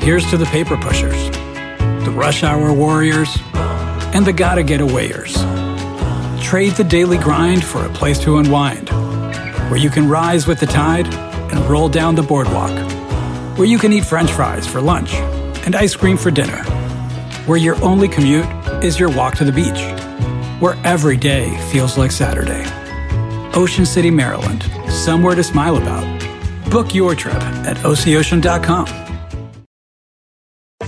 Here's to the paper pushers, the rush hour warriors, and the gotta get awayers. Trade the daily grind for a place to unwind, where you can rise with the tide and roll down the boardwalk, where you can eat french fries for lunch and ice cream for dinner, where your only commute is your walk to the beach, where every day feels like Saturday. Ocean City, Maryland, somewhere to smile about. Book your trip at oceocean.com.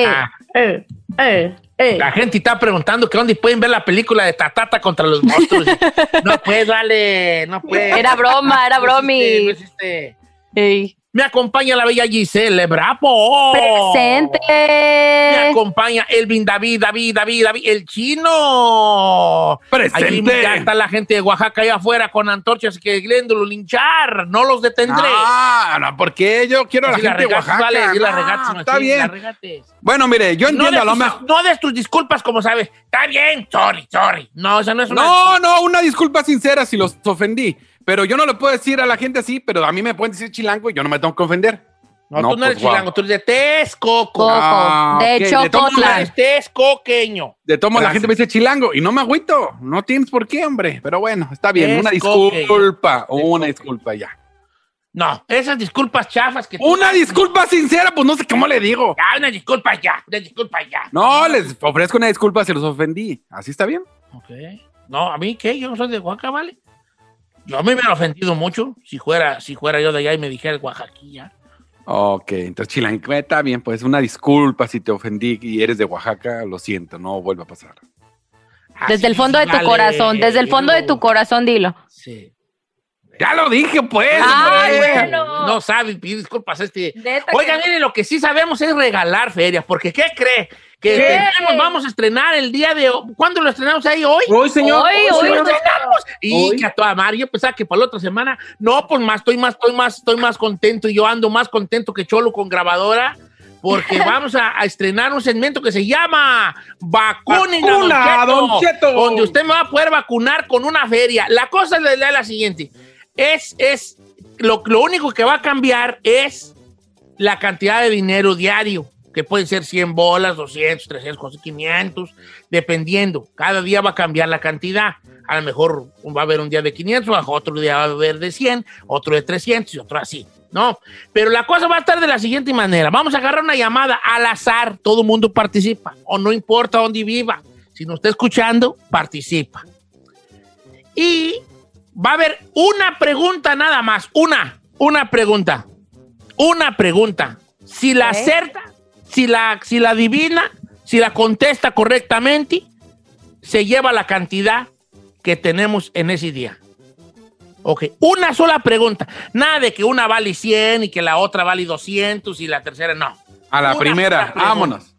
Eh, ta. eh, eh. La gente está preguntando que dónde pueden ver la película de Tatata contra los monstruos. no puede, vale, no puede. Era broma, era No bromi. existe, no existe. Me acompaña la bella Giselle Bravo. Presente. Me acompaña Elvin David, David, David, David, el chino. Presente. Allí ya está la gente de Oaxaca allá afuera con antorchas que queriéndolo linchar. No los detendré. Ah, no, porque yo quiero a la gente de regates, Oaxaca. vale, si la No, regates, está Martín, bien. la. Bueno, mire, yo No entiendo a lo mejor. no des tus disculpas como sabes. Está bien, sorry, sorry. No, esa no es una. No, no, una disculpa sincera si los ofendí. Pero yo no le puedo decir a la gente así, pero a mí me pueden decir chilango y yo no me tengo que ofender. No, No, tú no eres pues, chilango, tú eres de Texcoco. Coco. Ah, de ok, de Tú Chocotlan. eres texcoqueño. De tomo la Gracias. gente me dice chilango y no me agüito. No tienes por qué, hombre. Pero bueno, está bien. Una disculpa. Una disculpa ya. No, esas disculpas chafas que Una disculpa sincera, pues no sé cómo le digo. Ya, una disculpa ya, una disculpa ya. No, les ofrezco una disculpa si los ofendí. ¿Así está bien? Ok. No, ¿a mí qué? Yo no soy de Oaxaca, ¿vale? Yo a mí me han ofendido mucho. Si fuera, si fuera yo de allá y me dijera Oaxaquilla. Ok, entonces chilango, está bien, pues una disculpa si te ofendí y eres de Oaxaca, lo siento, no vuelva a pasar. Desde el fondo de tu corazón, desde el fondo de tu corazón, dilo. Sí. Ya lo dije, pues. Ay, hombre. bueno. No sabe pedir disculpas este. Neta Oiga, que- mire, lo que sí sabemos es regalar ferias, porque ¿qué cree? Que ¿Qué? tenemos- vamos a estrenar el día de hoy. ¿Cuándo lo estrenamos ahí? ¿Hoy? Hoy, señor. Hoy, ¡Hoy hoy, lo hoy. estrenamos! Y Hoy. que a toda madre, yo pensaba que para la otra semana, no, pues más, estoy más, estoy más, estoy más contento y yo ando más contento que Cholo con grabadora. Porque vamos a, a estrenar un segmento que se llama Vacunen a Don Vacuna, Cheto, Don Cheto. donde usted me va a poder vacunar con una feria. La cosa es la, la siguiente, es, es lo, lo único que va a cambiar es la cantidad de dinero diario, que pueden ser 100 bolas, 200, 300, 500, dependiendo. Cada día va a cambiar la cantidad. A lo mejor va a haber un día de 500, otro día va a haber de 100, otro de 300 y otro así. ¿No? Pero la cosa va a estar de la siguiente manera. Vamos a agarrar una llamada al azar. Todo el mundo participa. O no importa dónde viva. Si nos está escuchando, participa. Y va a haber una pregunta nada más. Una. Una pregunta. Una pregunta. Si la acerta, si la, si la adivina, si la contesta correctamente, se lleva la cantidad que tenemos en ese día. Ok, una sola pregunta. Nada de que una vale 100 y que la otra vale 200 y la tercera no. A la Una primera, vámonos.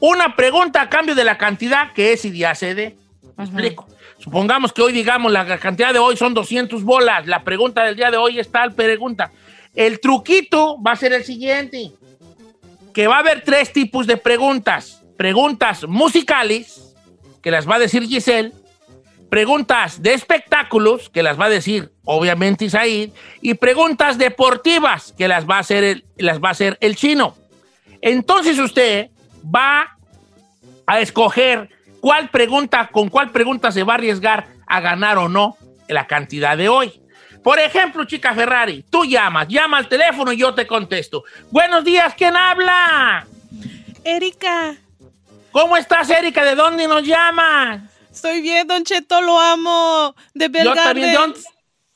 Una pregunta a cambio de la cantidad que es y ya se dé. ¿Me explico? Supongamos que hoy, digamos, la cantidad de hoy son 200 bolas. La pregunta del día de hoy está al pregunta. El truquito va a ser el siguiente. Que va a haber tres tipos de preguntas. Preguntas musicales, que las va a decir Giselle. Preguntas de espectáculos, que las va a decir, obviamente, Isaid. Y preguntas deportivas, que las va a hacer el, las va a hacer el chino. Entonces usted va a escoger cuál pregunta, con cuál pregunta se va a arriesgar a ganar o no la cantidad de hoy. Por ejemplo, chica Ferrari, tú llamas, llama al teléfono y yo te contesto. Buenos días, ¿quién habla? Erika, ¿Cómo estás, Erika? ¿De dónde nos llamas? Estoy bien, Don Cheto, lo amo. De Yo Bell también,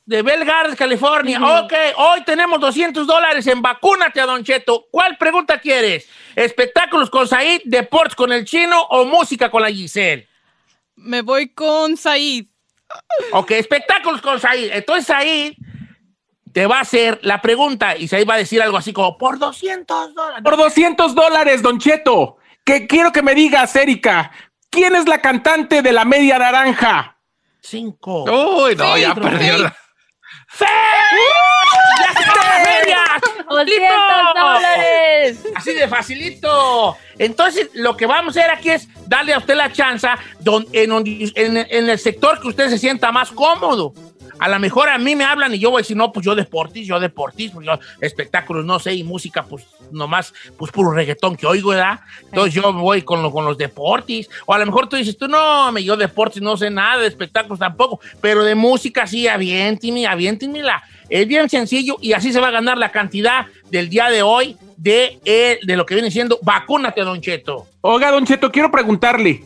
¿de Gardens, California. Ok, hoy tenemos 200 dólares en Vacúnate a Don Cheto. ¿Cuál pregunta quieres? ¿Espectáculos con Said, deportes con el chino o música con la Giselle? Me voy con Said. Ok, espectáculos con Said. Entonces Said te va a hacer la pregunta y Said va a decir algo así como, por 200 dólares. Por 200 dólares, Don Cheto. Que quiero que me digas, Erika, ¿quién es la cantante de la media naranja? Cinco. Uy, no, ya perdió la... ¡Fe! ¡Ya se acabó la feria! 200 dólares. Así de facilito. Entonces, lo que vamos a hacer aquí es darle a usted la chance don- en, donde- en- en el sector que usted se sienta más cómodo. A lo mejor a mí me hablan y yo voy a decir, no, pues yo deportis, yo deportis, pues yo espectáculos, no sé, y música, pues nomás, pues puro reggaetón que oigo, ¿verdad? Entonces yo me voy con, lo- con los deportis. O a lo mejor tú dices, tú no, me yo deportis, no sé nada, de espectáculos tampoco, pero de música sí, aviéntime, aviéntemela. Es bien sencillo y así se va a ganar la cantidad del día de hoy de, eh, de lo que viene siendo vacúnate, Don Cheto. Oiga, Don Cheto, quiero preguntarle,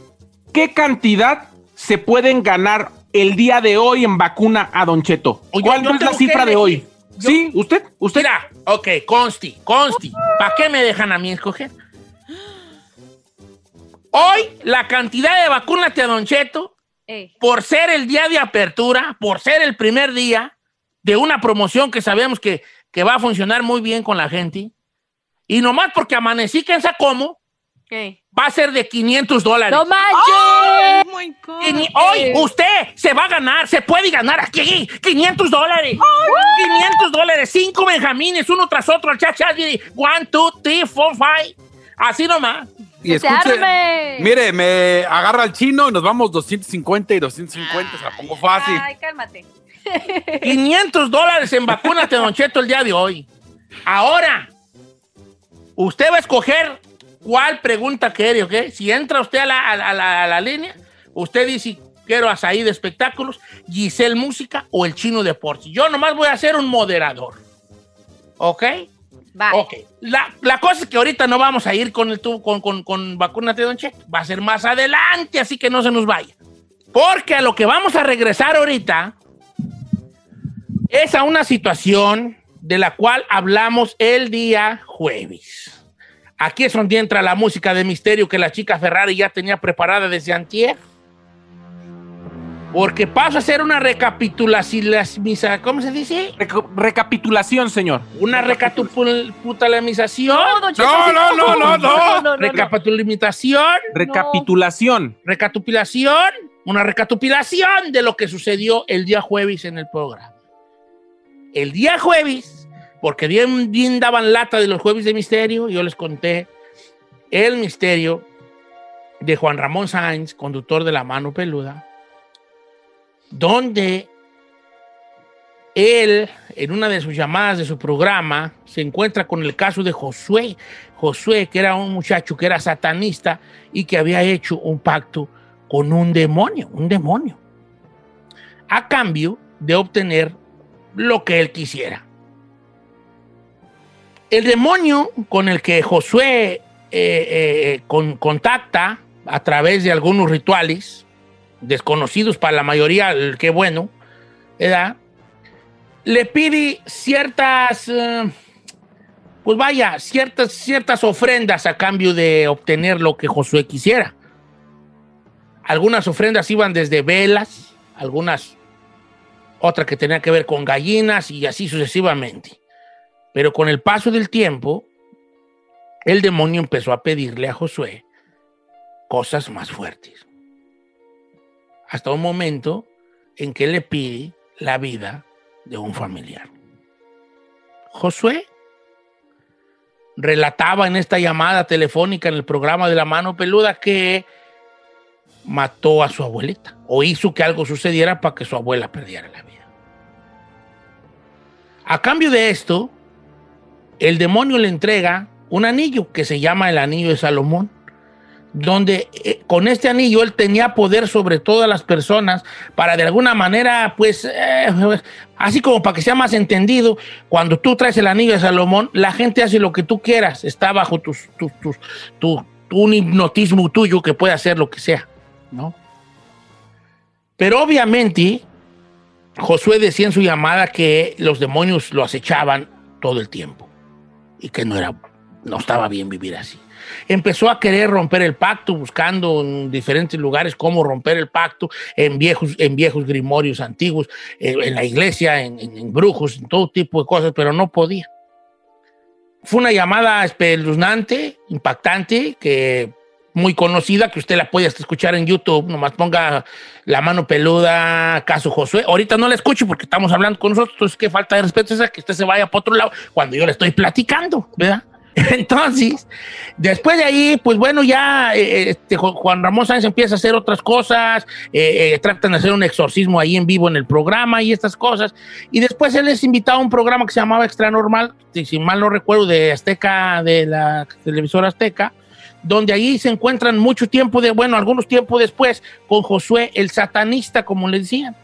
¿qué cantidad se pueden ganar el día de hoy en vacuna a Don Cheto? Oye, ¿Cuánto yo es la cifra de hoy? Yo- ¿Sí? ¿Usted? ¿Usted? Mira, ok, consti, consti. ¿Para qué me dejan a mí escoger? Hoy, la cantidad de vacúnate a Don Cheto, Ey. por ser el día de apertura, por ser el primer día de una promoción que sabemos que, que va a funcionar muy bien con la gente, y nomás porque amanecí que en Sacomo, Ey. Va a ser de 500 dólares. ¡No manches! Oh my God. Hoy usted se va a ganar, se puede ganar aquí 500 dólares. 500 dólares, cinco benjamines, uno tras otro, al chat chat, y one, two, three, four, five. Así nomás. Y ¡Que se escuche, arme! mire, me agarra al chino y nos vamos 250 y 250, se la pongo fácil. Ay, cálmate. 500 dólares en vacúnate, Don Cheto, el día de hoy. Ahora, usted va a escoger cuál pregunta quiere, ¿ok? Si entra usted a la, a la- a la- a la línea, usted dice, quiero a Saí de espectáculos, Giselle Música o el Chino Deportes. Yo nomás voy a ser un moderador. ¿Ok? Va. Ok. La, la cosa es que ahorita no vamos a ir con el tubo, con, con, con vacúnate, Don Cheto. Va a ser más adelante, así que no se nos vaya. Porque a lo que vamos a regresar ahorita es a una situación de la cual hablamos el día jueves. Aquí es donde entra la música de misterio que la chica Ferrari ya tenía preparada desde antier. Porque paso a hacer una recapitulación, ¿cómo se dice? Reca- recapitulación, señor. Una recapitulación. No, No, no, no, no, no. no. Recapitulación. Recapitulación. Recapitulación. Una recapitulación de lo que sucedió el día jueves en el programa. El día jueves, porque bien, bien daban lata de los jueves de misterio, yo les conté el misterio de Juan Ramón Sáenz, conductor de La Mano Peluda, donde él, en una de sus llamadas de su programa, se encuentra con el caso de Josué. Josué, que era un muchacho que era satanista y que había hecho un pacto con un demonio, un demonio, a cambio de obtener lo que él quisiera. El demonio con el que Josué eh, eh, con- contacta a través de algunos rituales, desconocidos para la mayoría, el que bueno, ¿verdad? Le pide ciertas, eh, pues vaya, ciertas, ciertas ofrendas a cambio de obtener lo que Josué quisiera. Algunas ofrendas iban desde velas, algunas, otra que tenía que ver con gallinas y así sucesivamente. Pero con el paso del tiempo, el demonio empezó a pedirle a Josué cosas más fuertes. Hasta un momento en que le pide la vida de un familiar. Josué relataba en esta llamada telefónica en el programa de la mano peluda que mató a su abuelita o hizo que algo sucediera para que su abuela perdiera la vida. A cambio de esto, el demonio le entrega un anillo que se llama el anillo de Salomón, donde eh, con este anillo él tenía poder sobre todas las personas para de alguna manera, pues, eh, así como para que sea más entendido, cuando tú traes el anillo de Salomón, la gente hace lo que tú quieras, está bajo tu- un hipnotismo tuyo que puede hacer lo que sea, ¿no? Pero obviamente, Josué decía en su llamada que los demonios lo acechaban todo el tiempo y que no era, no estaba bien vivir así. Empezó a querer romper el pacto, buscando en diferentes lugares cómo romper el pacto, en viejos, en viejos grimorios antiguos, en la iglesia, en- en brujos, en todo tipo de cosas, pero no podía. Fue una llamada espeluznante, impactante, que muy conocida, que usted la puede escuchar en YouTube. Nomás ponga la mano peluda, caso Josué. Ahorita no la escucho porque estamos hablando con nosotros. Entonces, qué falta de respeto es que usted se vaya para otro lado cuando yo le estoy platicando, ¿verdad? Entonces, después de ahí, pues bueno, ya eh, este, Ju- Juan Ramón Sáenz empieza a hacer otras cosas, eh, eh, tratan de hacer un exorcismo ahí en vivo en el programa y estas cosas. Y después él es invitado a un programa que se llamaba Extra Normal, si, si mal no recuerdo, de Azteca, de la televisora Azteca, donde ahí se encuentran mucho tiempo de, bueno, algunos tiempos después, con Josué el satanista, como le decían.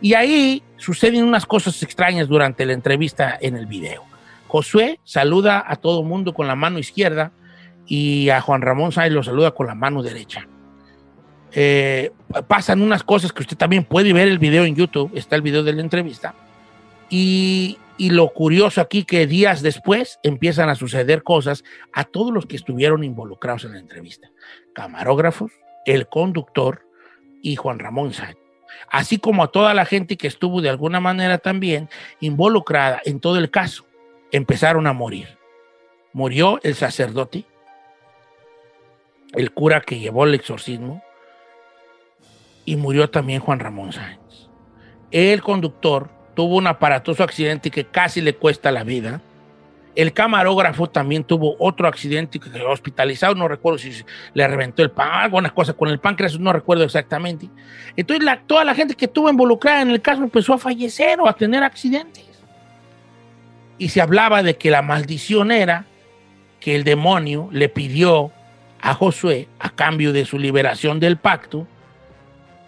Y ahí suceden unas cosas extrañas durante la entrevista en el video. Josué saluda a todo mundo con la mano izquierda y a Juan Ramón Sáenz lo saluda con la mano derecha. Eh, pasan unas cosas que usted también puede ver el video en YouTube, está el video de la entrevista. Y, lo curioso aquí que días después empiezan a suceder cosas a todos los que estuvieron involucrados en la entrevista. Camarógrafos, el conductor y Juan Ramón Sáenz. Así como a toda la gente que estuvo de alguna manera también involucrada en todo el caso empezaron a morir. Murió el sacerdote, el cura que llevó el exorcismo, y murió también Juan Ramón Sáenz. El conductor tuvo un aparatoso accidente que casi le cuesta la vida. El camarógrafo también tuvo otro accidente que hospitalizado, no recuerdo si le reventó el pan, alguna cosa con el páncreas, no recuerdo exactamente. Entonces la- toda la gente que estuvo involucrada en el caso empezó a fallecer o a tener accidentes y se hablaba de que la maldición era que el demonio le pidió a Josué, a cambio de su liberación del pacto,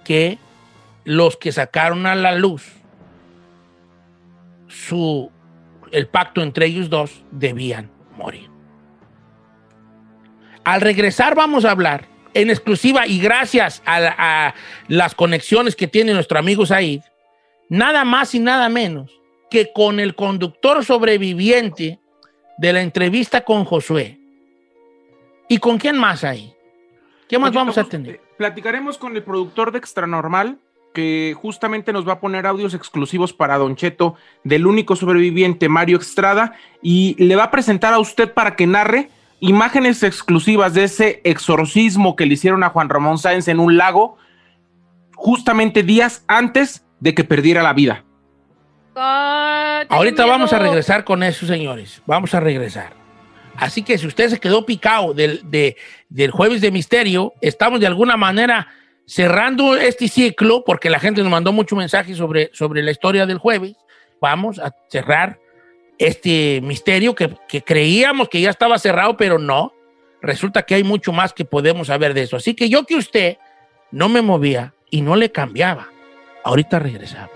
que los que sacaron a la luz su, el pacto entre ellos dos debían morir. Al regresar vamos a hablar en exclusiva y gracias a, la- a las conexiones que tiene nuestro amigo Said, nada más y nada menos que con el conductor sobreviviente de la entrevista con Josué. ¿Y con quién más hay? ¿Qué más Oye, vamos a tener? eh, Platicaremos con el productor de Extra Normal, que justamente nos va a poner audios exclusivos para Don Cheto del único sobreviviente, Mario Estrada, y le va a presentar a usted para que narre imágenes exclusivas de ese exorcismo que le hicieron a Juan Ramón Sáenz en un lago, justamente días antes de que perdiera la vida. Ah, Ahorita vamos a regresar con eso, señores. Vamos a regresar. Así que si usted se quedó picado del, de- del jueves de misterio, estamos de alguna manera cerrando este ciclo, porque la gente nos mandó mucho mensaje sobre, sobre la historia del jueves. Vamos a cerrar este misterio que, que creíamos que ya estaba cerrado, pero no. Resulta que hay mucho más que podemos saber de eso. Así que yo que usted no me movía y no le cambiaba. Ahorita regresamos.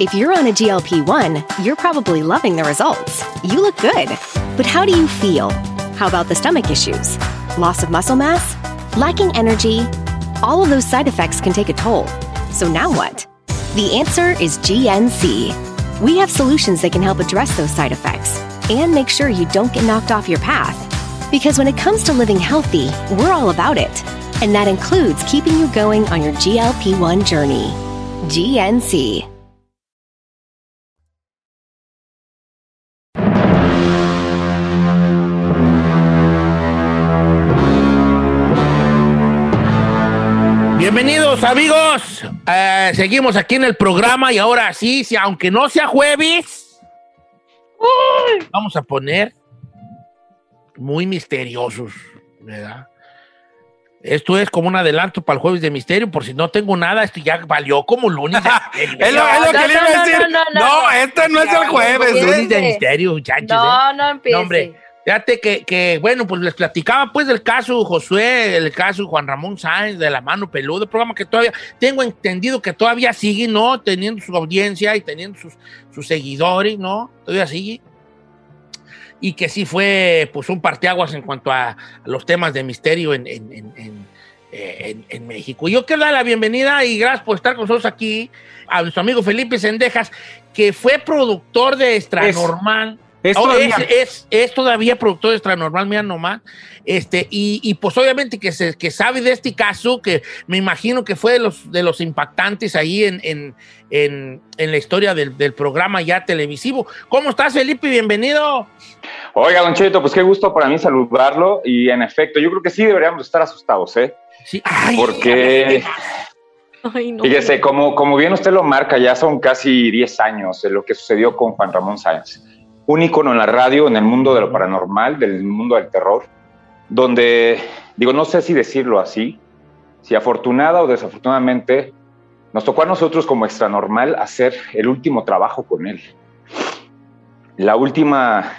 If you're on a GLP 1, you're probably loving the results. You look good. But how do you feel? How about the stomach issues? Loss of muscle mass? Lacking energy? All of those side effects can take a toll. So now what? The answer is GNC. We have solutions that can help address those side effects and make sure you don't get knocked off your path. Because when it comes to living healthy, we're all about it. And that includes keeping you going on your GLP 1 journey. GNC. Bienvenidos amigos, Eh, seguimos aquí en el programa y ahora sí, si, aunque no sea jueves, uy, vamos a poner muy misteriosos, ¿verdad? Esto es como un adelanto para el jueves de misterio, por si no tengo nada, esto ya valió como lunes de misterio. Es lo, es lo que le iba a decir. No, este no es el jueves. Lunes ¿eh? de misterio, muchachos. No, ¿eh? no empiece. No, hombre, fíjate que, que, bueno, pues les platicaba pues del caso Josué, el caso Juan Ramón Sáenz de la mano peluda, programa que todavía tengo entendido que todavía sigue, ¿no? Teniendo su audiencia y teniendo sus, sus seguidores, ¿no? Todavía sigue. Y que sí fue pues un parteaguas en cuanto a, a los temas de misterio en, en, en, en, eh, México. Yo quiero dar la bienvenida y gracias por estar con nosotros aquí a nuestro amigo Felipe Sendejas, que fue productor de Extra Es. Es Oh, todavía. es, es- es todavía productor de Extra Normal, mira nomás. Este, y, y, pues obviamente que, se, que sabe de este caso, que me imagino que fue de los, de los impactantes ahí en, en, en, en la historia del, del programa ya televisivo. ¿Cómo estás, Felipe? Bienvenido. Oiga, Don Cheto, pues qué gusto para mí saludarlo. Y en efecto, yo creo que sí deberíamos estar asustados, ¿eh? Sí. Ay, Porque, Ay, no. fíjese, como, como bien usted lo marca, ya son casi 10 años de lo que sucedió con Juan Ramón Sáenz. Un ícono en la radio, en el mundo de lo paranormal, del mundo del terror, donde, digo, no sé si decirlo así, si afortunada o desafortunadamente, nos tocó a nosotros como extra normal hacer el último trabajo con él. La última,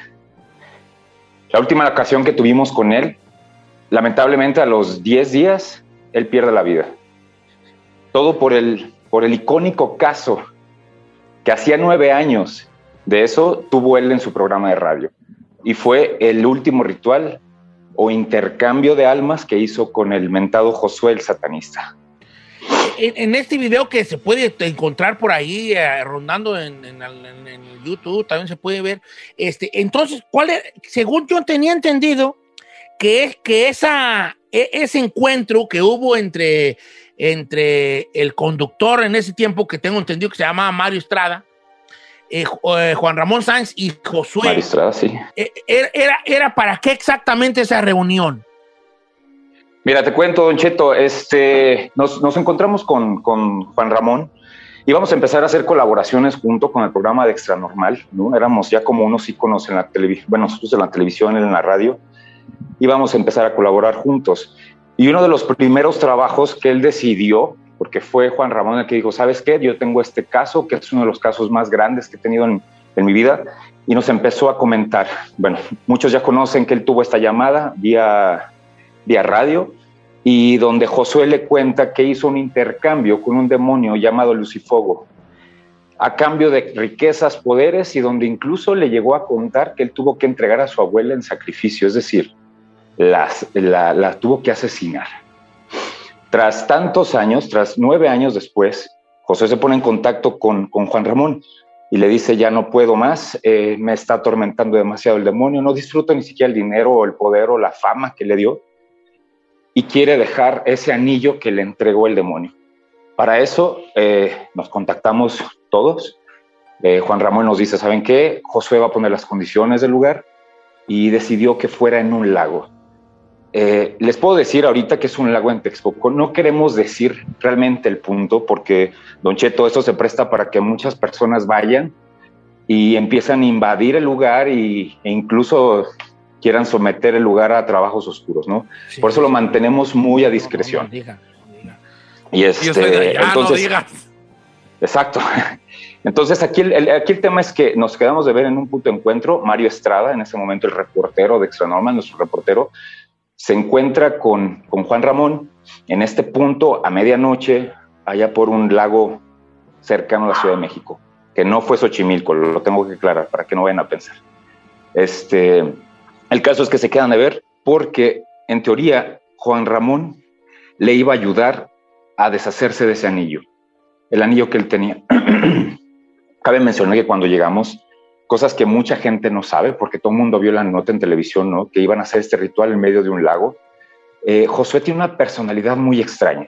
la última ocasión que tuvimos con él, lamentablemente a los 10 días, él pierde la vida. Todo por el, por el icónico caso que hacía nueve años de eso tuvo él en su programa de radio. Y fue el último ritual o intercambio de almas que hizo con el mentado Josué el satanista. En, en este video que se puede encontrar por ahí, eh, rondando en, en- en- YouTube, también se puede ver. Este, entonces, ¿cuál es? Según yo tenía entendido, que es que esa, e- ese encuentro que hubo entre, entre el conductor en ese tiempo, que tengo entendido que se llamaba Mario Estrada, eh, eh, Juan Ramón Sáenz y Josué, sí. eh, era, era, era para qué exactamente esa reunión? Mira, te cuento, Don Cheto, este, nos, nos encontramos con, con Juan Ramón y vamos a empezar a hacer colaboraciones junto con el programa de Extra Normal, ¿no? Éramos ya como unos íconos en la televisión, bueno, nosotros en la televisión, en la radio, y vamos a empezar a colaborar juntos. Y uno de los primeros trabajos que él decidió, porque fue Juan Ramón el que dijo, ¿sabes qué? Yo tengo este caso, que es uno de los casos más grandes que he tenido en, mi vida, y nos empezó a comentar. Bueno, muchos ya conocen que él tuvo esta llamada vía, vía radio, y donde Josué le cuenta que hizo un intercambio con un demonio llamado Lucifogo, a cambio de riquezas, poderes, y donde incluso le llegó a contar que él tuvo que entregar a su abuela en sacrificio, es decir, las, la, la tuvo que asesinar. Tras tantos años, tras nueve años después, José se pone en contacto con, con Juan Ramón y le dice, ya no puedo más, eh, me está atormentando demasiado el demonio, no disfruto ni siquiera el dinero o el poder o la fama que le dio, y quiere dejar ese anillo que le entregó el demonio. Para eso eh, nos contactamos todos. Eh, Juan Ramón nos dice, ¿saben qué? Josué va a poner las condiciones del lugar y decidió que fuera en un lago. Eh, les puedo decir ahorita que es un lago en Texcoco. No queremos decir realmente el punto porque, Don Cheto, esto se presta para que muchas personas vayan y empiezan a invadir el lugar y, e incluso quieran someter el lugar a trabajos oscuros, ¿no? Por eso lo mantenemos muy a discreción. Y este, entonces, exacto. Entonces aquí el, aquí el tema es que nos quedamos de ver en un punto de encuentro. Mario Estrada, en ese momento el reportero de Extra Normal, nuestro reportero, se encuentra con, con Juan Ramón en este punto a medianoche, allá por un lago cercano a la Ciudad de México, que no fue Xochimilco, lo tengo que aclarar para que no vayan a pensar. Este, el caso es que se quedan de ver porque, en teoría, Juan Ramón le iba a ayudar a deshacerse de ese anillo, el anillo que él tenía. Cabe mencionar que cuando llegamos, cosas que mucha gente no sabe, porque todo el mundo vio la nota en televisión, ¿no? Que iban a hacer este ritual en medio de un lago. Eh, Josué tiene una personalidad muy extraña.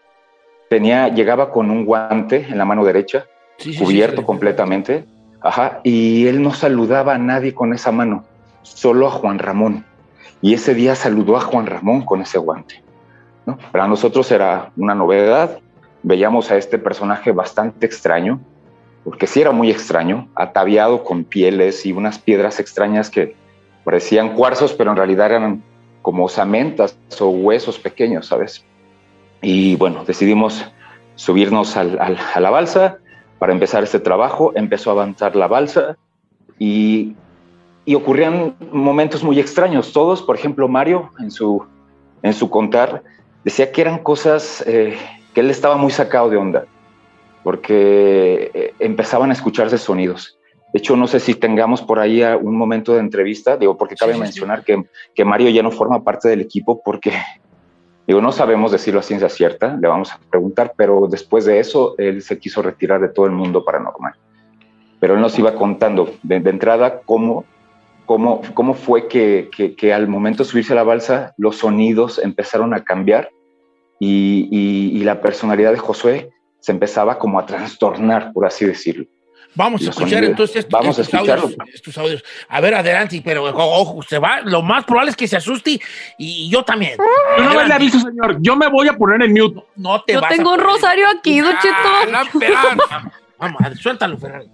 Tenía, llegaba con un guante en la mano derecha, cubierto completamente, ajá, y él no saludaba a nadie con esa mano, solo a Juan Ramón. Y ese día saludó a Juan Ramón con ese guante. ¿no? Para nosotros era una novedad. Veíamos a este personaje bastante extraño, porque sí era muy extraño, ataviado con pieles y unas piedras extrañas que parecían cuarzos, pero en realidad eran como osamentas o huesos pequeños, ¿sabes? Y bueno, decidimos subirnos a la balsa para empezar este trabajo. Empezó a avanzar la balsa y, y, ocurrían momentos muy extraños. Todos, por ejemplo, Mario, en su, en su contar, decía que eran cosas eh, que él estaba muy sacado de onda porque eh, empezaban a escucharse sonidos. De hecho, no sé si tengamos por ahí un momento de entrevista, digo, porque cabe mencionar Que, que, Mario ya no forma parte del equipo porque, digo, no sabemos decirlo a ciencia cierta, le vamos a preguntar, pero después de eso, él se quiso retirar de todo el mundo paranormal. Pero él nos iba contando de, entrada cómo, cómo, cómo fue que, que, que, al momento de subirse a la balsa, los sonidos empezaron a cambiar y, y, y la personalidad de Josué se empezaba como a trastornar, por así decirlo. Vamos a escuchar entonces Vamos a estos audios, A ver, adelante, pero ojo, se va. Lo más probable es que se asuste y, yo también. Yo no le aviso, señor. Yo me voy a poner en mute. No, te yo tengo un rosario aquí, Don Cheto. Vamos, suéltalo, Ferrari.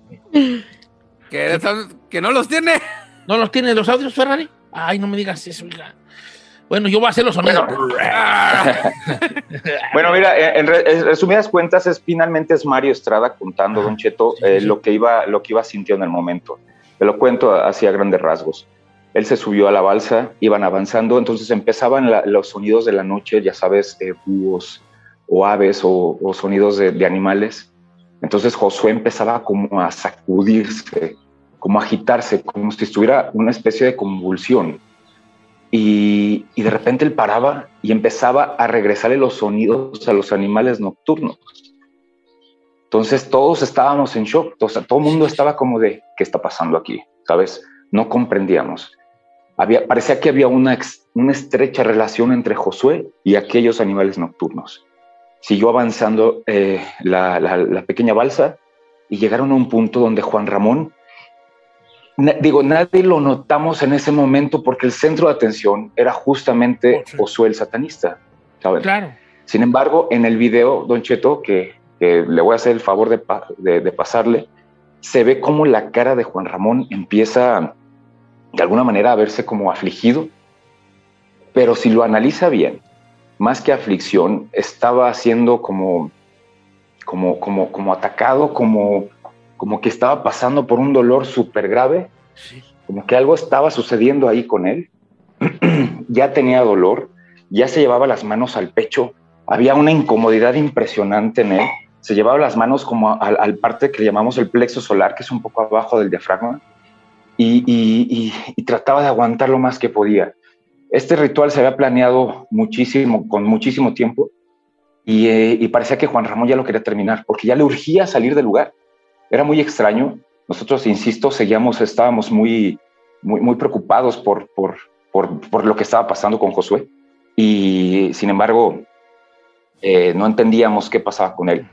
¿Que, no los tiene. ¿No los tiene los audios, Ferrari? Ay, no me digas eso, hija. Bueno, yo voy a hacer los sonidos. bueno, mira, en, resumidas cuentas, es finalmente es Mario Estrada contando, Don Cheto, eh, lo que iba, lo que iba sintiendo en el momento. Te lo cuento así a grandes rasgos. Él se subió a la balsa, iban avanzando, entonces empezaban los sonidos de la noche, ya sabes, eh, búhos o aves o, sonidos de, de animales. Entonces Josué empezaba como a sacudirse, como a agitarse, como si estuviera una especie de convulsión y, de repente él paraba y empezaba a regresarle los sonidos a los animales nocturnos. Entonces todos estábamos en shock, o sea, todo el mundo estaba como de, ¿qué está pasando aquí? ¿Sabes? No comprendíamos. Había, parecía que había una, una estrecha relación entre Josué y aquellos animales nocturnos. Siguió avanzando eh, la, la pequeña balsa y llegaron a un punto donde Juan Ramón digo, nadie lo notamos en ese momento porque el centro de atención era justamente Josué el satanista, ¿saben? Claro. Sin embargo, en el video, Don Cheto, que, le voy a hacer el favor de, de, pasarle, se ve como la cara de Juan Ramón empieza de alguna manera a verse como afligido, pero si lo analiza bien, más que aflicción, estaba siendo como, como, como, como atacado, como como que estaba pasando por un dolor súper grave, como que algo estaba sucediendo ahí con él. ya tenía dolor, ya se llevaba las manos al pecho, había una incomodidad impresionante en él, se llevaba las manos como al, parte que llamamos el plexo solar, que es un poco abajo del diafragma, y, trataba de aguantar lo más que podía. Este ritual se había planeado muchísimo, con muchísimo tiempo, y, eh, y parecía que Juan Ramón ya lo quería terminar, porque ya le urgía salir del lugar era muy extraño nosotros, insisto, seguíamos, estábamos muy, muy, preocupados por, por, por, lo que estaba pasando con Josué y sin embargo eh, no entendíamos qué pasaba con él.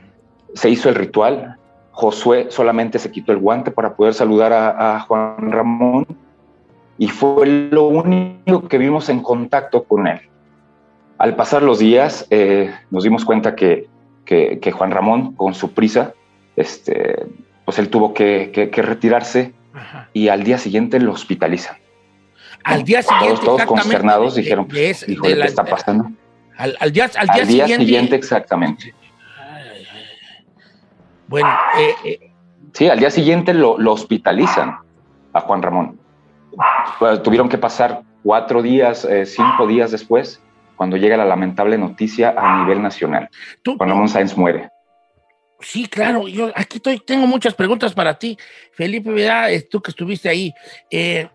Se hizo el ritual, Josué solamente se quitó el guante para poder saludar a, Juan Ramón y fue lo único que vimos en contacto con él. Al pasar los días eh, nos dimos cuenta que, que, Juan Ramón, con su prisa, este, pues él tuvo que, que retirarse Ajá. y al día siguiente lo hospitalizan. Al día siguiente. Todos, todos consternados dijeron, pues, es, híjole, ¿qué está pasando? Al, al, día, al día, al día siguiente, siguiente, exactamente. Bueno, eh, eh. sí, al día siguiente lo, lo hospitalizan a Juan Ramón. Pues, tuvieron que pasar cuatro días, eh, cinco días después, cuando llega la lamentable noticia a nivel nacional. ¿Tú? Juan Ramón Sáenz muere. Sí, claro, yo aquí estoy, tengo muchas preguntas para ti, Felipe, ¿verdad? tú que estuviste ahí. Eh,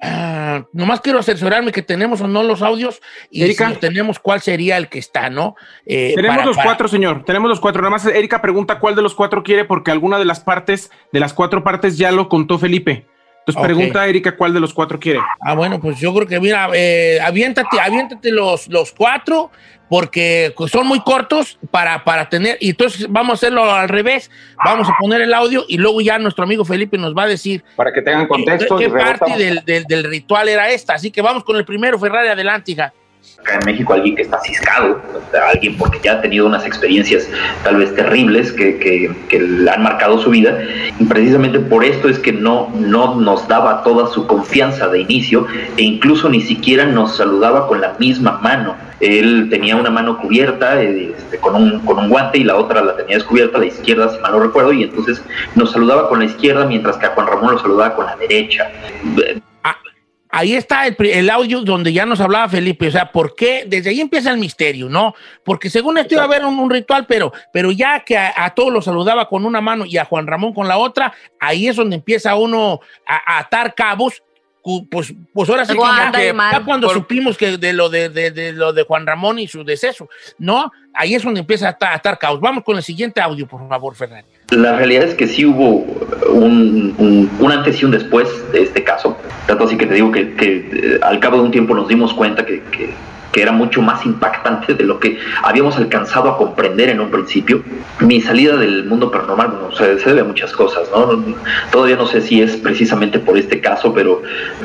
Uh, nomás quiero asesorarme que tenemos o no los audios y Erika, si tenemos cuál sería el que está, ¿no? Eh, tenemos para, los para... cuatro, señor, tenemos los cuatro. Nada más Erika pregunta cuál de los cuatro quiere porque alguna de las partes, de las cuatro partes ya lo contó Felipe. Entonces okay. pregunta a Erika cuál de los cuatro quiere. Ah, bueno, pues yo creo que mira, eh, aviéntate, aviéntate los, los cuatro porque son muy cortos para, para tener, y entonces vamos a hacerlo al revés, vamos a poner el audio y luego ya nuestro amigo Felipe nos va a decir. Para que tengan contexto. ¿Qué, qué parte del, del, del, ritual era esta? Así que vamos con el primero, Ferrari, adelante, hija acá en México alguien que está ciscado, alguien porque ya ha tenido unas experiencias tal vez terribles que, que, que, le han marcado su vida. Y precisamente por esto es que no, no nos daba toda su confianza de inicio e incluso ni siquiera nos saludaba con la misma mano. Él tenía una mano cubierta este, con, un, con un guante y la otra la tenía descubierta, la izquierda, si mal no recuerdo, y entonces nos saludaba con la izquierda mientras que a Juan Ramón lo saludaba con la derecha ahí está el, el, audio donde ya nos hablaba Felipe, o sea, ¿por qué? Desde ahí empieza el misterio, ¿no? Porque según esto iba a haber un, un ritual, pero, pero ya que a, a, todos los saludaba con una mano y a Juan Ramón con la otra, ahí es donde empieza uno a, a atar cabos. Pues, pues ahora sí que ya cuando Por... supimos que de lo de, de, de, lo de Juan Ramón y su deceso, ¿no? Ahí es donde empieza a atar, a atar cabos. Vamos con el siguiente audio, por favor, Fernando. La realidad es que sí hubo un, un, un, antes y un después de este caso. Tanto así que te digo que, eh, al cabo de un tiempo nos dimos cuenta que, era mucho más impactante de lo que habíamos alcanzado a comprender en un principio. Mi salida del mundo paranormal bueno, se, debe a muchas cosas. ¿no? Todavía no sé si es precisamente por este caso, pero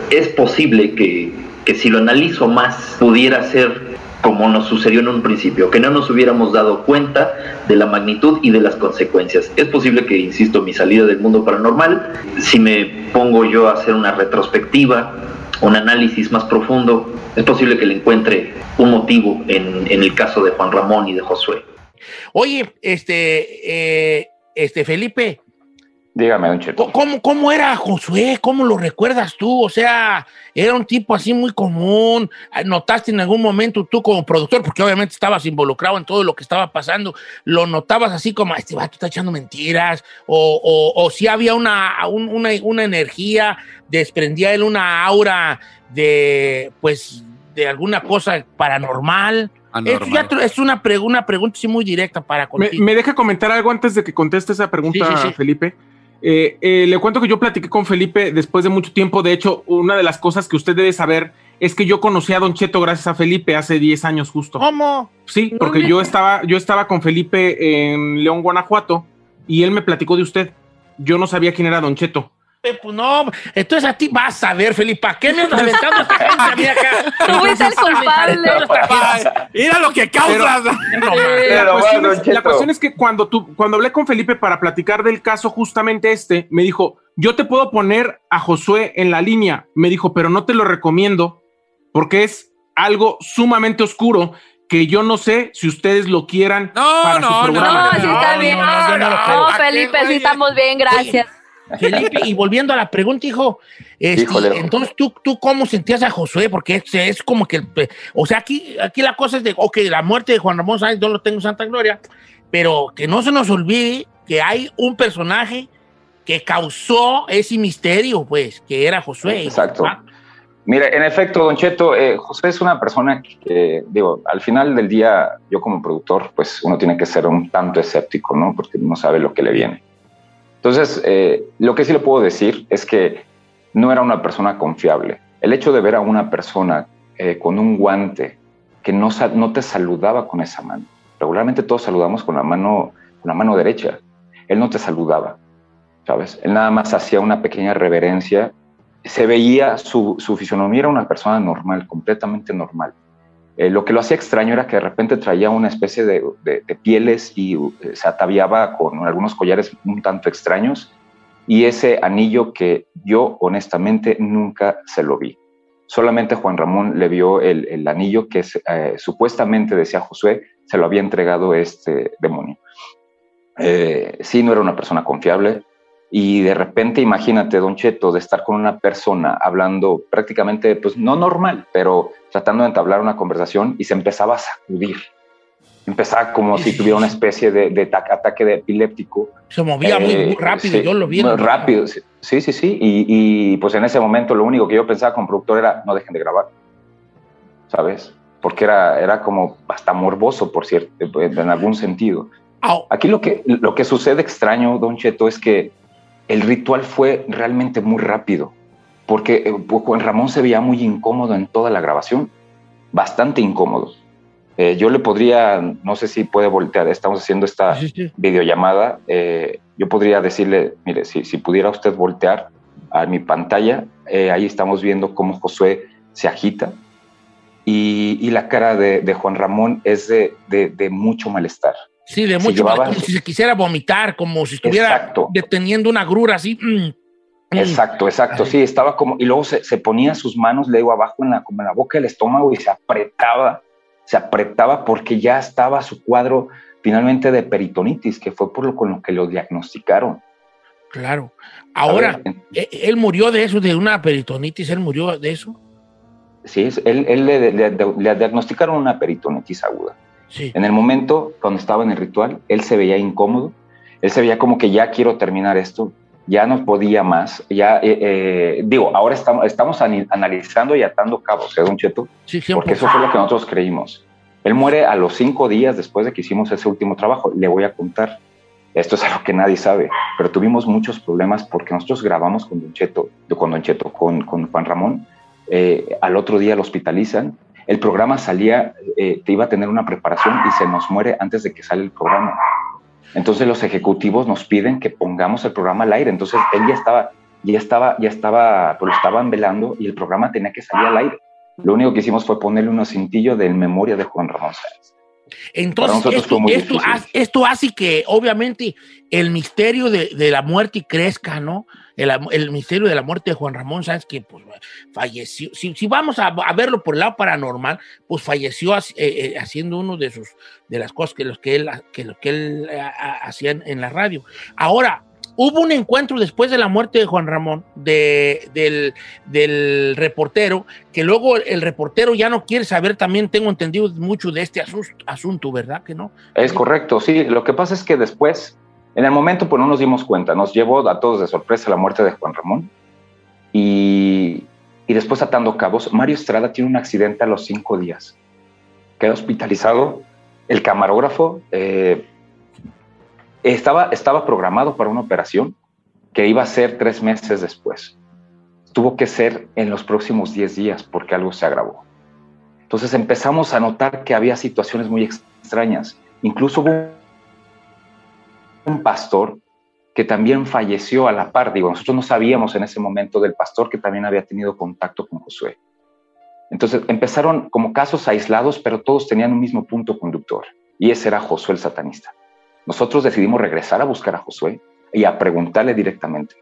es posible que si lo analizo más pudiera ser como nos sucedió en un principio, que no nos hubiéramos dado cuenta de la magnitud y de las consecuencias. Es posible que, insisto, mi salida del mundo paranormal, si me pongo yo a hacer una retrospectiva, un análisis más profundo, es posible que le encuentre un motivo en, en el caso de Juan Ramón y de Josué. Oye, este, eh, este Felipe, Dígame, don Cheto. ¿Cómo, ¿Cómo era Josué? ¿Cómo lo recuerdas tú? O sea, era un tipo así muy común. ¿Notaste en algún momento tú como productor, porque obviamente estabas involucrado en todo lo que estaba pasando, lo notabas así como, este vato está echando mentiras? ¿O, o, o si había una, una, una energía, desprendía él una aura de, pues, de alguna cosa paranormal? Esto ya es una, una pregunta sí muy directa para contigo. Me, me, deja comentar algo antes de que conteste esa pregunta, sí, sí, sí. Felipe. Eh, eh, le cuento que yo platiqué con Felipe después de mucho tiempo. De hecho, una de las cosas que usted debe saber es que yo conocí a Don Cheto gracias a Felipe hace 10 años justo. ¿Cómo? Sí, porque no, yo estaba, yo estaba con Felipe en León, Guanajuato, y él me platicó de usted. Yo no sabía quién era Don Cheto. Pues no, entonces a ti vas a ver, Felipe, ¿para qué me andas aventando esta gente acá? Tú fuiste el culpable. Mira lo que causas. Pero, no, la, cuestión es, la, cuestión es, que cuando, tú, cuando hablé con Felipe para platicar del caso justamente este, me dijo, yo te puedo poner a Josué en la línea. Me dijo, pero no te lo recomiendo porque es algo sumamente oscuro que yo no sé si ustedes lo quieran no, para no, su programa. No, sí está bien. No, no, Felipe, sí estamos bien, gracias. Oye, Felipe, y volviendo a la pregunta, hijo, este, entonces ¿tú, tú cómo sentías a Josué, porque es, es, como que, o sea, aquí, aquí la cosa es de, ok, la muerte de Juan Ramón Sáenz, no lo tengo en Santa Gloria, pero que no se nos olvide que hay un personaje que causó ese misterio, pues, que era Josué. Exacto. Mira, en efecto, Don Cheto, eh, José es una persona que, digo, al final del día, yo como productor, pues uno tiene que ser un tanto escéptico, ¿no? Porque no sabe lo que le viene. Entonces, eh, lo que sí le puedo decir es que no era una persona confiable. El hecho de ver a una persona eh, con un guante que no, te saludaba con esa mano. Regularmente todos saludamos con la mano, con la mano derecha. Él no te saludaba, ¿sabes? Él nada más hacía una pequeña reverencia. Se veía, su, su fisonomía era una persona normal, completamente normal. Eh, lo que lo hacía extraño era que de repente traía una especie de, pieles y eh, se ataviaba con algunos collares un tanto extraños y ese anillo que yo honestamente nunca se lo vi. Solamente Juan Ramón le vio el, anillo que eh, supuestamente decía Josué, se lo había entregado este demonio. Eh, sí, no era una persona confiable. Y de repente, imagínate, Don Cheto, de estar con una persona hablando prácticamente, pues no normal, pero tratando de entablar una conversación y se empezaba a sacudir. Empezaba como si tuviera una especie de, de ta- ataque de epiléptico. Se movía muy, muy rápido, Eh, sí, yo lo vi. muy rápido, sí, sí, sí. sí. Y, y, pues en ese momento lo único que yo pensaba como productor era no dejen de grabar, ¿sabes? Porque era, era como hasta morboso, por cierto, en algún sentido. Aquí lo que, lo que sucede extraño, Don Cheto, es que el ritual fue realmente muy rápido, porque eh, Juan Ramón se veía muy incómodo en toda la grabación, bastante incómodo. Eh, yo le podría, no sé si puede voltear, estamos haciendo esta videollamada, eh, yo podría decirle, mire, si, si pudiera usted voltear a mi pantalla, eh, ahí estamos viendo cómo Josué se agita y, y la cara de, de Juan Ramón es de, de- de mucho malestar. Sí, de mucho, llevaba- como si se quisiera vomitar, como si estuviera Exacto. deteniendo una grura así. mm, mm. Exacto, exacto, sí, estaba como, y luego se, se ponía sus manos, le digo, abajo en la, como en la boca del estómago y se apretaba, se apretaba porque ya estaba su cuadro finalmente de peritonitis, que fue por lo con lo que lo diagnosticaron. Claro. Ahora, ver, eh, él murió de eso, de una peritonitis, él murió de eso. Sí, él, él le, le- le diagnosticaron una peritonitis aguda. Sí. En el momento, cuando estaba en el ritual, él se veía incómodo, él se veía como que ya quiero terminar esto, ya no podía más, ya, eh, eh, digo, ahora estamos, estamos analizando y atando cabos, ¿eh, Don Cheto? Sí, sí, Porque eso fue lo que nosotros creímos. Él muere a los cinco días después de que hicimos ese último trabajo. Le voy a contar. Esto es algo que nadie sabe, pero tuvimos muchos problemas porque nosotros grabamos con Don Cheto, con Don Cheto, con, con Juan Ramón. Eh, al otro día lo hospitalizan. El programa salía, eh, te iba a tener una preparación y se nos muere antes de que sale el programa. Entonces los ejecutivos nos piden que pongamos el programa al aire. Entonces él ya estaba, ya estaba, ya estaba, pues lo estaban velando y el programa tenía que salir al aire. Lo único que hicimos fue ponerle unos cintillos del memoria de Juan Ramón Sáenz. Entonces, esto hace que, obviamente, el misterio de, de la muerte crezca, ¿no? El, misterio de la muerte de Juan Ramón Sáenz, que pues falleció. Si, vamos a, verlo por el lado paranormal, pues falleció eh, eh, haciendo uno de sus de las cosas que, los que él, que, lo que él eh, hacía en, la radio. Ahora, hubo un encuentro después de la muerte de Juan Ramón, de, del, del reportero, que luego el reportero ya no quiere saber, también tengo entendido mucho de este asunto, ¿verdad que no? Es correcto, sí. Lo que pasa es que después, en el momento, pues no nos dimos cuenta. Nos llevó a todos de sorpresa la muerte de Juan Ramón. Y, y después, atando cabos, Mario Estrada tiene un accidente a los cinco días. Queda hospitalizado. El camarógrafo eh, estaba, estaba programado para una operación que iba a ser tres meses después. Tuvo que ser en los próximos diez días porque algo se agravó. Entonces empezamos a notar que había situaciones muy extrañas. Incluso hubo un pastor que también falleció a la par. Digo, nosotros no sabíamos en ese momento del pastor que también había tenido contacto con Josué. Entonces empezaron como casos aislados, pero todos tenían un mismo punto conductor, y ese era Josué el satanista. Nosotros decidimos regresar a buscar a Josué y a preguntarle directamente,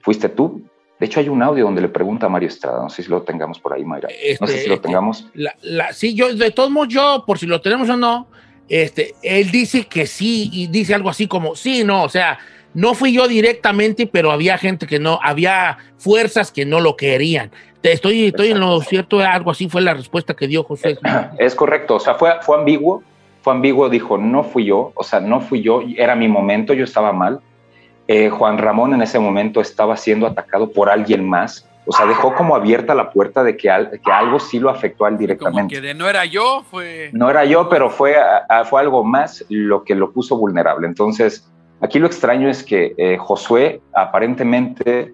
¿fuiste tú? De hecho, hay un audio donde le pregunta a Mario Estrada, no sé si lo tengamos por ahí, Mayra. no sé Este, si lo tengamos. La, la- sí, yo, de todos modos, yo, por si lo tenemos o no, este, él dice que sí, y dice algo así como, sí, no, o sea, no fui yo directamente, pero había gente que no, había fuerzas que no lo querían. Estoy, estoy en lo cierto, algo así fue la respuesta que dio José. Es correcto, o sea, fue, fue ambiguo, fue ambiguo, dijo, no fui yo, o sea, no fui yo, era mi momento, yo estaba mal. Eh, Juan Ramón en ese momento estaba siendo atacado por alguien más, o sea, dejó como abierta la puerta de que, al- que algo sí lo afectó a él directamente. Que de no era yo, fue. No era yo, pero fue, a- a- fue algo más lo que lo puso vulnerable. Entonces, Aquí lo extraño es que eh, Josué aparentemente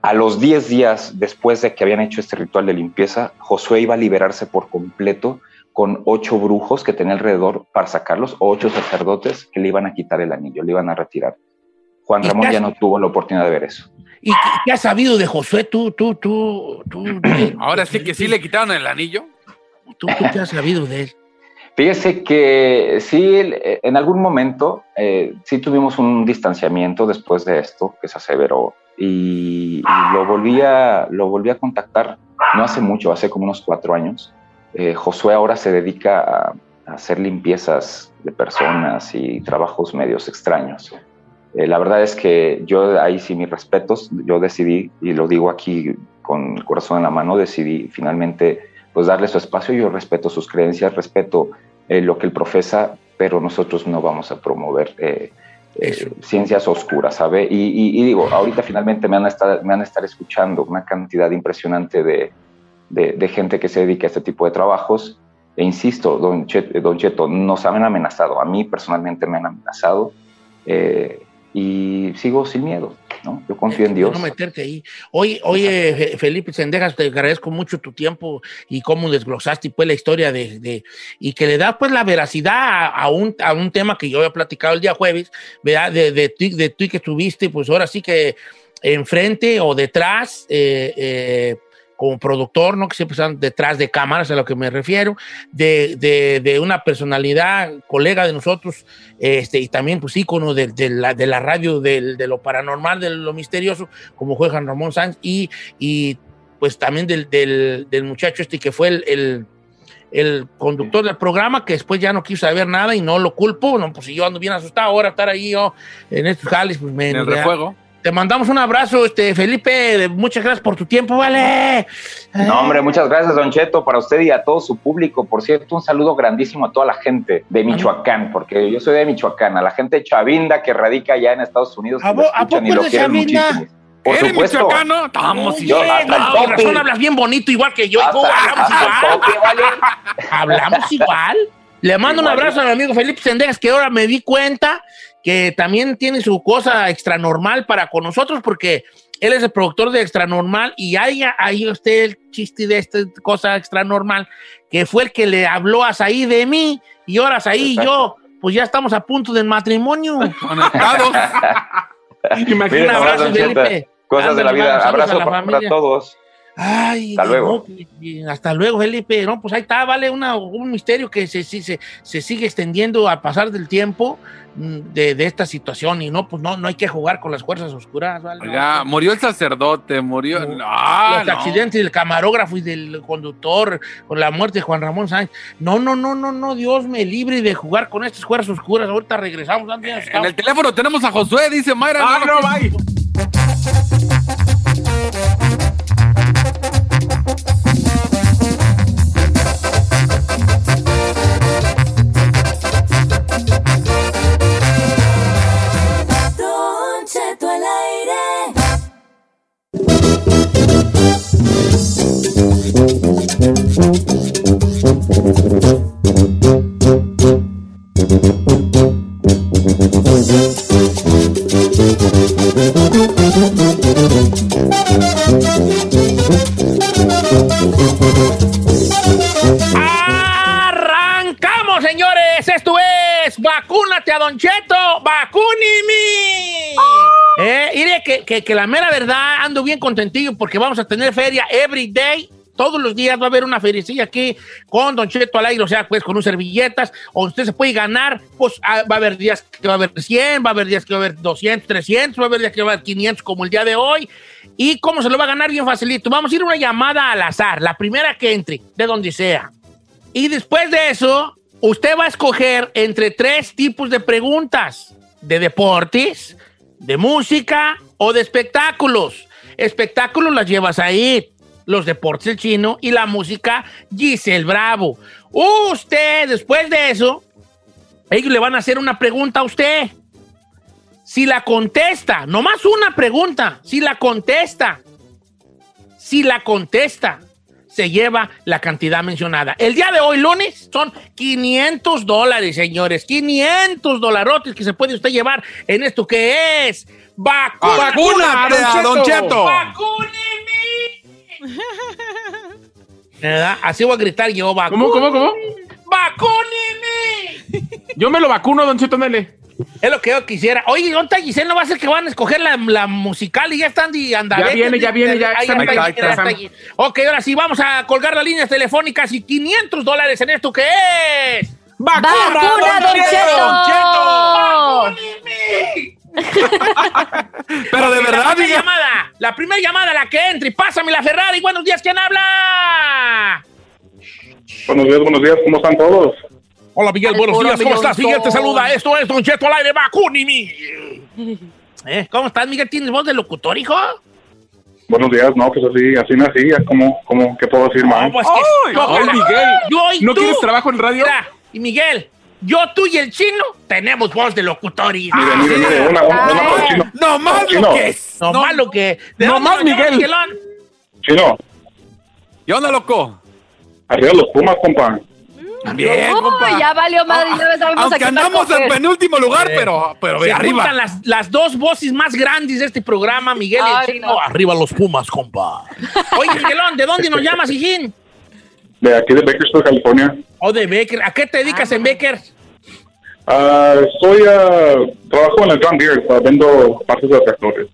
a los 10 días después de que habían hecho este ritual de limpieza, Josué iba a liberarse por completo con ocho brujos que tenía alrededor para sacarlos, o ocho sacerdotes que le iban a quitar el anillo, le iban a retirar. Juan ¿Y Ramón ya no tuvo la oportunidad de ver eso. ¿Y qué, qué has sabido de Josué? Tú, tú, tú, tú. Ahora sí que sí le quitaron el anillo. ¿Tú, tú qué has sabido de él? Fíjese que sí, eh, en algún momento eh, sí tuvimos un distanciamiento después de esto, que se aseveró, y, y lo, volví a, lo volví a contactar no hace mucho, hace como unos cuatro años. Eh, Josué ahora se dedica a, a hacer limpiezas de personas y trabajos medios extraños. Eh, la verdad es que yo ahí sí mis respetos, yo decidí, y lo digo aquí con el corazón en la mano, decidí finalmente pues darle su espacio, yo respeto sus creencias, respeto eh, lo que él profesa, pero nosotros no vamos a promover eh, ciencias oscuras, ¿sabe? Y, y- y digo, ahorita finalmente me van a estar, me van a estar escuchando una cantidad impresionante de, de- de gente que se dedica a este tipo de trabajos. E insisto, don, Chet- don Cheto, nos han amenazado, a mí personalmente me han amenazado eh, y sigo sin miedo, ¿no? Yo confío en Dios. No meterte ahí. Oye, oye, Fe- Felipe Sendejas, te agradezco mucho tu tiempo y cómo desglosaste pues la historia de, de- y que le da pues la veracidad a, a un, a un tema que yo había platicado el día jueves, ¿verdad? De, de, tú- de tú que estuviste, pues ahora sí que enfrente o detrás, eh, eh, como productor, ¿no? Que siempre están detrás de cámaras, a lo que me refiero, de, de- de una personalidad, colega de nosotros, este, y también, pues, ícono de, de la, de la radio, de, lo paranormal, de lo misterioso, como fue Juan Ramón Sanz, y, y pues también del, del- del muchacho este que fue el, el- el conductor del programa, que después ya no quiso saber nada y no lo culpo, no, pues si yo ando bien asustado ahora estar ahí yo en estos jales, pues me... En el refuego. Te mandamos un abrazo, este, Felipe, muchas gracias por tu tiempo, vale. No, hombre, muchas gracias, Don Cheto, para usted y a todo su público. Por cierto, un saludo grandísimo a toda la gente de Michoacán, porque yo soy de Michoacán, a la gente de Chavinda que radica allá en Estados Unidos. que ¿A po- a escuchan y poco lo de quieren Chavinda? muchísimo. Por ¿Eres supuesto. michoacano? Estamos Yo, no, razón hablas bien bonito, igual que yo. Hasta- hablamos igual. tope, vale. Hablamos igual. Le mando un abrazo a mi amigo Felipe Sendejas, que ahora me di cuenta que también tiene su cosa extra normal para con nosotros, porque él es el productor de Extra Normal y ahí, ahí usted el chiste de esta cosa extra normal, que fue el que le habló a Saí de mí, y ahora Saí y yo, pues ya estamos a punto del matrimonio. Conectados. Un abrazo, Felipe. Cosas de la vida. Abrazo a la para, familia. todos. Ay, Hasta luego. no, y- y hasta luego, Felipe. No, pues ahí está, vale, una- un misterio que se, se, se, sigue extendiendo al pasar del tiempo mm, de, de esta situación. Y no, pues no, no hay que jugar con las fuerzas oscuras, ¿vale? Oiga, murió el sacerdote, murió. No. No, Los no. accidentes del camarógrafo y del conductor, con la muerte de Juan Ramón Sánchez. No, no, no, no, no, Dios me libre de jugar con estas fuerzas oscuras. Ahorita regresamos. antes En el teléfono tenemos a Josué, dice Mayra. Ah, no, lo- bye. ¡Arrancamos, señores! Esto es Vacúnate a Don Cheto, ¡Vacúnimi! Eh, mire que, que- que la mera verdad, ando bien contentillo porque vamos a tener feria every day. Todos los días va a haber una feriecilla aquí con Don Cheto al aire, o sea, pues con unas servilletas, o usted se puede ganar, pues ah, va a haber días que va a haber 100, va a haber días que va a haber 200, 300, va a haber días que va a haber 500 como el día de hoy. ¿Y cómo se lo va a ganar? Bien facilito. Vamos a ir a una llamada al azar, la primera que entre, de donde sea. Y después de eso, usted va a escoger entre tres tipos de preguntas: de deportes, de música o de espectáculos. Espectáculos las llevas ahí. Los deportes el chino y la música Giselle Bravo. Usted, después de eso, ellos le van a hacer una pregunta a usted. Si la contesta, nomás una pregunta, si la contesta, si la contesta, se lleva la cantidad mencionada. El día de hoy, lunes, son 500 dólares, señores. 500 dolarotes que se puede usted llevar en esto que es vacuna. ¡Vacúnate, Don Cheto! ¿Verdad? Así voy a gritar yo, vacuna. ¿Cómo, cómo, cómo? ¡Vacúneme! Yo me lo vacuno, Don Cheto, dale. Es lo que yo quisiera. Oye, ¿dónde está Giselle? ¿No va a ser que van a escoger la, la musical y ya están de andar? Ya viene, ya viene, ya está, está, ahí ya está, está ahí allí. Ok, ahora sí, vamos a colgar las líneas telefónicas y 500 dólares en esto que es... ¡Vacuna, ¡Vacuna, Don Cheto! Pero de verdad, la primera llamada, la primera llamada, la que entre, y pásame la Ferrari. Buenos días, ¿quién habla? Buenos días, buenos días, ¿cómo están todos? Hola, Miguel, buenos días, ¿cómo estás? Miguel te saluda, esto es Don Cheto al aire, vacúnimi. ¿Eh? ¿Cómo estás, Miguel? ¿Tienes voz de locutor, hijo? Buenos días, no, pues así, así nací, es como, como, ¿qué puedo decir, man? No, pues que... ¡Ay! yo- ¡Ay, Miguel! Yo y ¿No tú. quieres trabajo en radio? Mira, y Miguel, yo, tú y el chino tenemos voz de locutores. Mire, mire, mire, una, una, una para el chino. No más lo que es. No, más lo que... ¿De no más, Miguel. Miguelón? Chino, ¿Qué onda, loco? arriba los Pumas, compa. Bien, Uy, compa. ya valió madre, ya sabemos Aunque andamos en penúltimo lugar, pero, pero Se arriba. las, las dos voces más grandes de este programa, Miguel y el chino. no. Arriba los Pumas, compa. Oye, Miguelón, ¿de dónde nos llamas, hijín? De aquí de Bakersfield, California. O de Becker. ¿A qué te dedicas en Becker? Ah, soy, ah, trabajo en el John Deere, ah, vendo partes de tractores.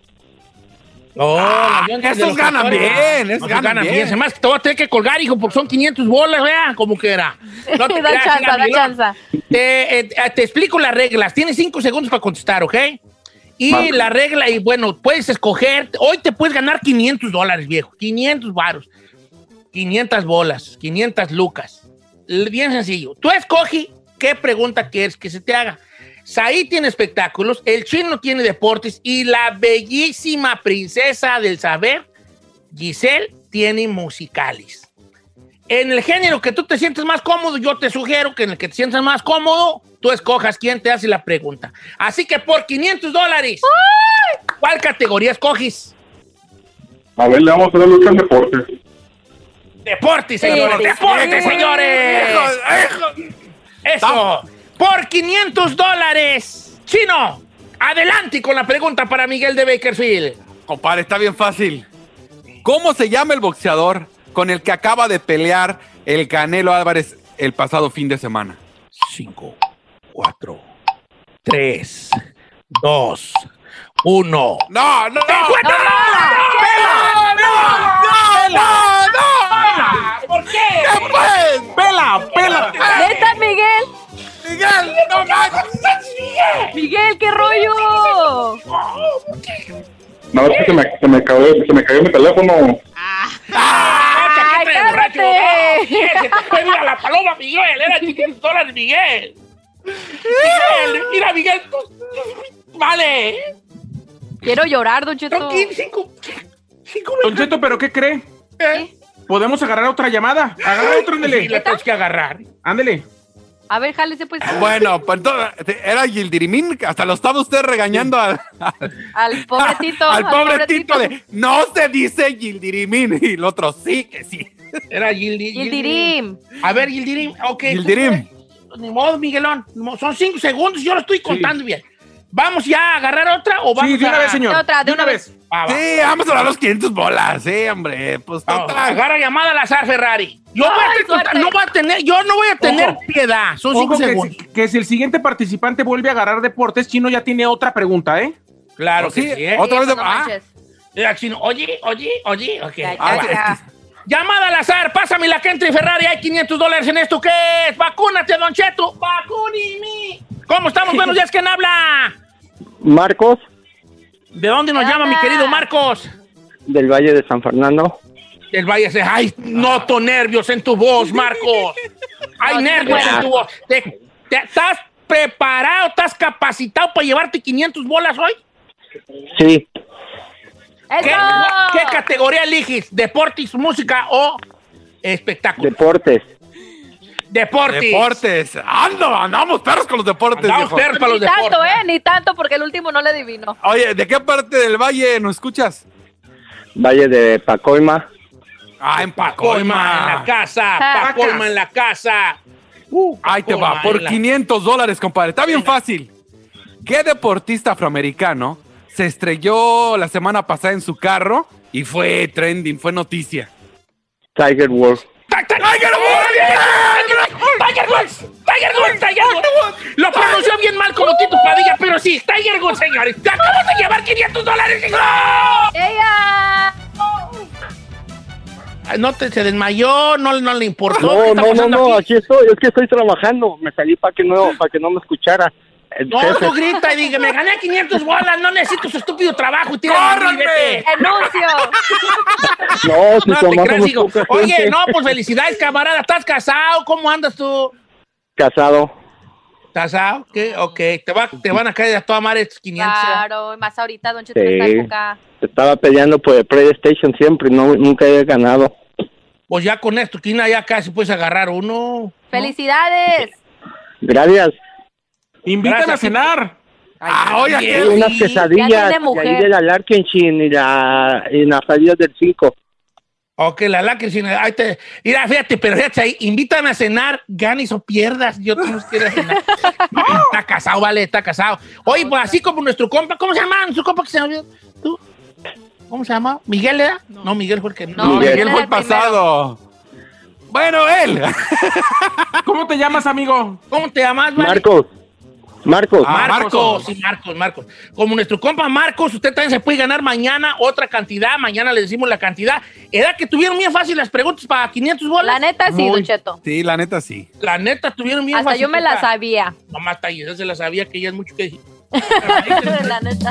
Oh, Ah, los ganan tractores. bien, esos Esos ganan bien. Hace que te voy a tener que colgar, hijo, porque son 500 bolas, vea, como que era. No te Da mira, da chanza. Te, eh, te explico las reglas. Tienes cinco segundos para contestar, ¿ok? Y Vale. la regla, y bueno, puedes escoger. Hoy te puedes ganar 500 dólares, viejo. 500 varos. 500 bolas. 500 lucas. Bien sencillo. Tú escoge qué pregunta quieres que se te haga. Saí tiene espectáculos, el chino tiene deportes y la bellísima princesa del saber, Giselle, tiene musicales. En el género que tú te sientes más cómodo, yo te sugiero que en el que te sientas más cómodo, tú escojas quién te hace la pregunta. Así que por 500 dólares, ¿cuál categoría escoges? A ver, le vamos a dar lucha en deportes. Deportes, señores, Sí, deportes, sí. señores. Eso, por 500 dólares. Chino, adelante con la pregunta para Miguel de Bakersfield. Compadre, está bien fácil. ¿Cómo se llama el boxeador con el que acaba de pelear el Canelo Álvarez el pasado fin de semana? 5, 4, 3, 2, 1. No, no, no. ¿Por qué? Pues! ¡Pela, pela! ¡Neta, Miguel! Miguel, no manches. ¡Miguel, qué rollo! No, es que se me, se me, cayó, se me cayó mi teléfono. ¡Ay, te fue mira la paloma, Miguel! ¡Era 500 dólares, Miguel! ¡Miguel! ¡Mira, Miguel! ¡Vale! Quiero llorar, Don Cheto. Son 15, 5, 5 Don Cheto, ¿pero qué cree? ¿Eh? ¿Podemos agarrar otra llamada? Agarra otra, Sí, ándele. la tienes que agarrar. Ándele. A ver, jálese pues Bueno, pues entonces, era Gildirimín, hasta lo estaba usted regañando al, al pobre Tito. al pobre Tito de no se dice Gildirimín y el otro sí que sí. Era Gildi. Gildirim. A ver, Gildirim. Ok. Gildirim. Ni modo, Miguelón. Son 5 segundos, yo lo estoy contando bien. ¿Vamos ya a agarrar otra o vamos Sí, de una a... vez, señor. De otra, de una vez. Va. Sí, vamos a dar los 500 bolas, sí, hombre. Pues total. agarra llamada al azar, Ferrari. Yo, voy a no voy a tener, yo no voy a tener Ojo. piedad. Son 5 Ojo que segundos. si, que si el siguiente participante vuelve a agarrar deportes, Chino ya tiene otra pregunta, ¿eh? Claro Sí, que sí, ¿eh? otra vez de- No ah. Mira, chino, oye, oye, oye. Ok. Ya, Ah, ya, va. ya. Llamada al azar, pásame la que entre Ferrari, hay 500 dólares en esto. ¿Qué es? Vacúnate, Don Cheto. Vacúnime. ¿Cómo estamos? Buenos días, ¿quién habla? Marcos, ¿De dónde nos llama mi querido Marcos? del Valle de San Fernando. El Valle se... Ay, noto nervios en tu voz, Marcos. Hay nervios en tu voz. ¿Te- te- ¿Estás preparado, estás capacitado para llevarte 500 bolas hoy? Sí, ¿Qué, qué categoría eliges? ¿Deportes, música o espectáculo? deportes. Deportes. Deportes. Ando, andamos perros con los deportes, Andamos viejo. perros para los Ni tanto. ¿eh? Ni tanto, porque el último no le adivino. Oye, ¿de qué parte del valle nos escuchas? Valle de Pacoima. Ah, en Pacoima en la casa, Ah. Pacoima en la casa. Uh, Ahí te va, por la- 500 dólares, compadre. Está bien fácil. ¿Qué deportista afroamericano se estrelló la semana pasada en su carro y fue trending, fue noticia? Tiger Woods. ¡Tiger Woods! ¡Tiger Woods! ¡Tiger Woods! ¡Tiger Woods! Lo pronunció bien mal como Tito Padilla, pero sí, Tiger Woods, señores. ¡Te acabas de llevar 500 dólares! ¡No! ¡Ella! No te, se desmayó, no, no le importó. ¿Qué No, está no, no, no, aquí? aquí estoy, es que estoy trabajando. Me salí para que no, para que no me escuchara. El No, jefe. tú grita y diga, me gané 500 bolas, no necesito su estúpido trabajo. ¡Córranme! ¡Anuncio! No, si No te creas, Oye, no, pues felicidades, camarada. ¿Estás casado? ¿Cómo andas tú? Casado. ¿Casado? ¿Qué? Ok. Te, va, te van a caer a toda madre estos 500. Claro, y más ahorita, Don Cheto, Sí. época. Estaba peleando por el PlayStation siempre y no, nunca he ganado. Pues ya con esto, Quina, ya casi puedes agarrar uno. ¡Felicidades! Gracias. Gracias, a cenar. Ah, oye, ¿qué? unas quesadillas tiene y ahí mujer. de la Larkenshin y la y las salidas del 5. Ok, la lágrima. Ahí te. Mira, fíjate, pero fíjate ahí, invítame a cenar, ganes o pierdas. Yo tengo que ir a cenar. está casado, vale, está casado. Oye, pues así como nuestro compa, ¿cómo se llama? Nuestro compa que se llama. ¿Tú? ¿Cómo se llama? ¿Miguel era? No, Miguel fue el que No. Miguel fue el pasado. Bueno, él. ¿Cómo te llamas, amigo? ¿Cómo te llamas, vale? Marcos. Marcos. Ah, Marcos, Marcos. sí, Marcos, Marcos. Como nuestro compa Marcos, usted también se puede ganar mañana otra cantidad. Mañana le decimos la cantidad. Era que tuvieron bien fácil las preguntas para 500 bolas. La neta sí, Muy- Don Cheto. Sí, la neta sí. La neta, tuvieron bien Hasta fácil. yo me la sabía. Mamá está ahí, esa se la sabía que ella es mucho que decir. La neta.